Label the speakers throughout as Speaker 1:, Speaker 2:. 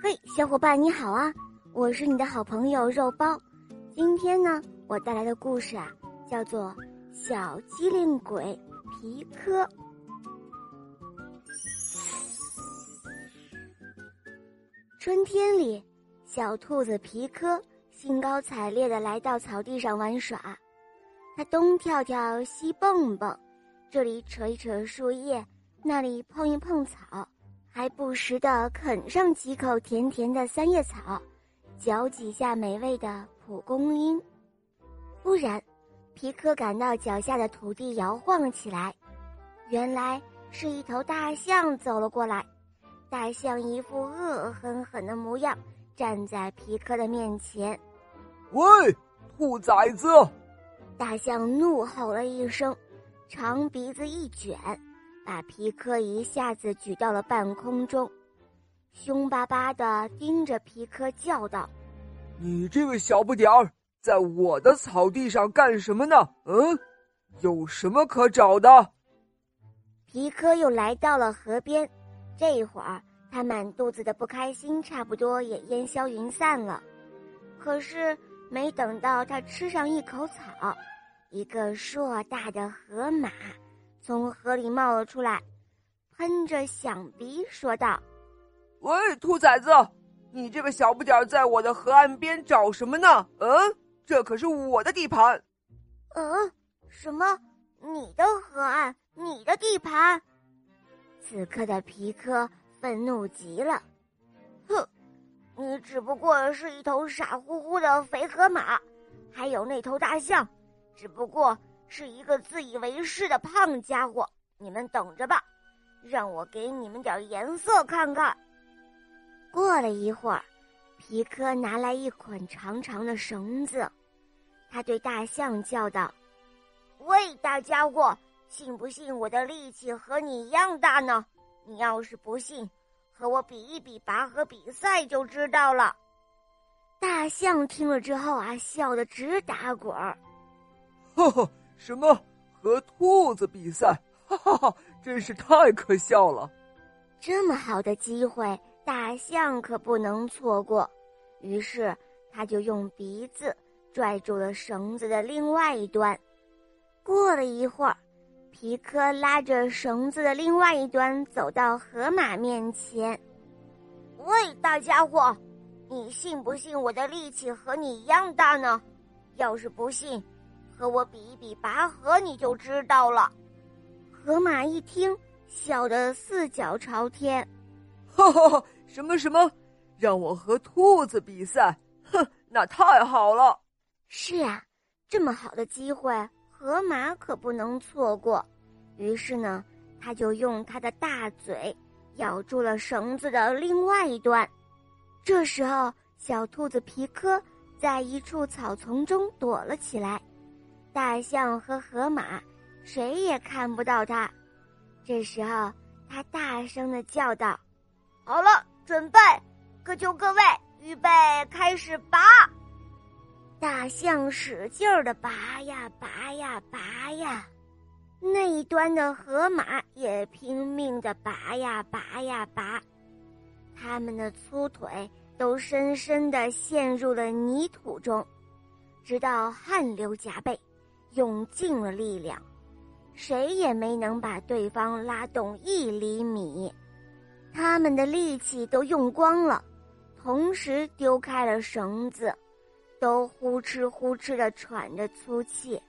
Speaker 1: 嘿，小伙伴你好啊！我是你的好朋友肉包。今天呢，我带来的故事啊，叫做《小机灵鬼皮科》。春天里，小兔子皮科兴高采烈的来到草地上玩耍，它东跳跳，西蹦蹦，这里扯一扯树叶，那里碰一碰草。还不时地啃上几口甜甜的三叶草，嚼几下美味的蒲公英。忽然，皮克感到脚下的土地摇晃了起来，原来是一头大象走了过来。大象一副恶狠狠的模样，站在皮克的面前。
Speaker 2: “喂，兔崽子！”
Speaker 1: 大象怒吼了一声，长鼻子一卷。把皮科一下子举到了半空中，凶巴巴的盯着皮科叫道：“
Speaker 2: 你这个小不点儿，在我的草地上干什么呢？嗯，有什么可找的？”
Speaker 1: 皮克又来到了河边，这会儿他满肚子的不开心差不多也烟消云散了。可是没等到他吃上一口草，一个硕大的河马。从河里冒了出来，喷着响鼻说道：“
Speaker 2: 喂，兔崽子，你这个小不点儿，在我的河岸边找什么呢？嗯，这可是我的地盘。”“
Speaker 1: 嗯，什么？你的河岸，你的地盘？”此刻的皮科愤怒极了，“哼，你只不过是一头傻乎乎的肥河马，还有那头大象，只不过……”是一个自以为是的胖家伙，你们等着吧，让我给你们点颜色看看。过了一会儿，皮科拿来一捆长长的绳子，他对大象叫道：“喂，大家伙，信不信我的力气和你一样大呢？你要是不信，和我比一比拔河比赛就知道了。”大象听了之后啊，笑得直打滚儿，
Speaker 2: 呵呵。什么和兔子比赛？哈哈哈，真是太可笑了！
Speaker 1: 这么好的机会，大象可不能错过。于是，他就用鼻子拽住了绳子的另外一端。过了一会儿，皮科拉着绳子的另外一端走到河马面前。“喂，大家伙，你信不信我的力气和你一样大呢？要是不信。”和我比一比拔河，你就知道了。河马一听，笑得四脚朝天，
Speaker 2: 哈哈哈！什么什么，让我和兔子比赛？哼，那太好了。
Speaker 1: 是啊，这么好的机会，河马可不能错过。于是呢，他就用他的大嘴咬住了绳子的另外一端。这时候，小兔子皮科在一处草丛中躲了起来。大象和河马，谁也看不到它。这时候，他大声的叫道：“好了，准备，各就各位，预备，开始拔！”大象使劲儿的拔呀拔呀拔呀，那一端的河马也拼命的拔呀拔呀拔，他们的粗腿都深深的陷入了泥土中，直到汗流浃背。用尽了力量，谁也没能把对方拉动一厘米。他们的力气都用光了，同时丢开了绳子，都呼哧呼哧的喘着粗气。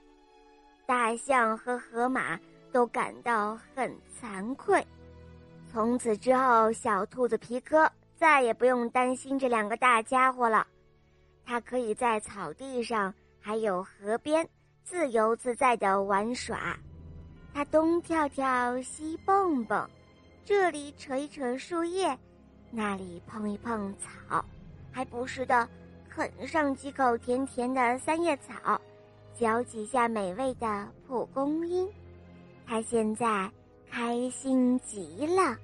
Speaker 1: 大象和河马都感到很惭愧。从此之后，小兔子皮科再也不用担心这两个大家伙了，它可以在草地上，还有河边。自由自在的玩耍，它东跳跳，西蹦蹦，这里扯一扯树叶，那里碰一碰草，还不时的啃上几口甜甜的三叶草，嚼几下美味的蒲公英。它现在开心极了。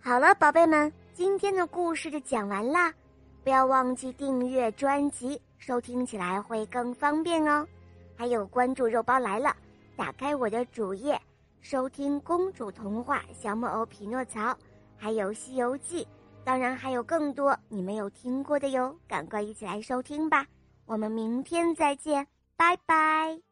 Speaker 1: 好了，宝贝们，今天的故事就讲完啦，不要忘记订阅专辑，收听起来会更方便哦。还有关注肉包来了，打开我的主页，收听公主童话《小木偶匹诺曹》，还有《西游记》，当然还有更多你没有听过的哟，赶快一起来收听吧！我们明天再见，拜拜。